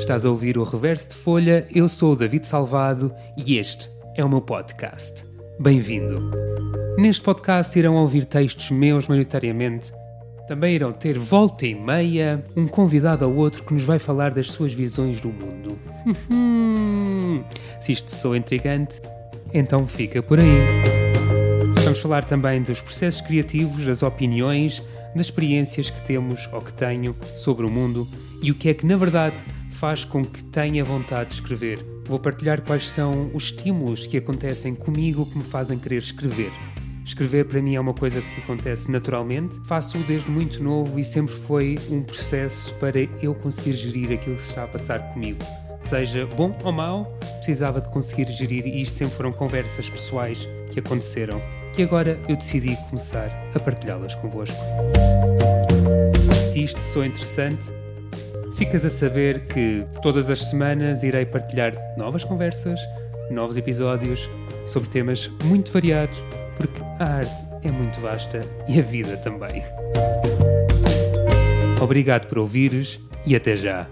Estás a ouvir o Reverso de Folha, eu sou o David Salvado e este é o meu podcast. Bem-vindo! Neste podcast irão ouvir textos meus maioritariamente. Também irão ter volta e meia um convidado ou outro que nos vai falar das suas visões do mundo. Se isto soa intrigante, então fica por aí. Vamos falar também dos processos criativos, das opiniões, das experiências que temos ou que tenho sobre o mundo e o que é que, na verdade, faz com que tenha vontade de escrever. Vou partilhar quais são os estímulos que acontecem comigo que me fazem querer escrever. Escrever para mim é uma coisa que acontece naturalmente. Faço-o desde muito novo e sempre foi um processo para eu conseguir gerir aquilo que se está a passar comigo. Seja bom ou mau, precisava de conseguir gerir e isto sempre foram conversas pessoais que aconteceram. E agora eu decidi começar a partilhá-las convosco. Se isto sou interessante, ficas a saber que todas as semanas irei partilhar novas conversas, novos episódios sobre temas muito variados, porque a arte é muito vasta e a vida também. Obrigado por ouvires e até já.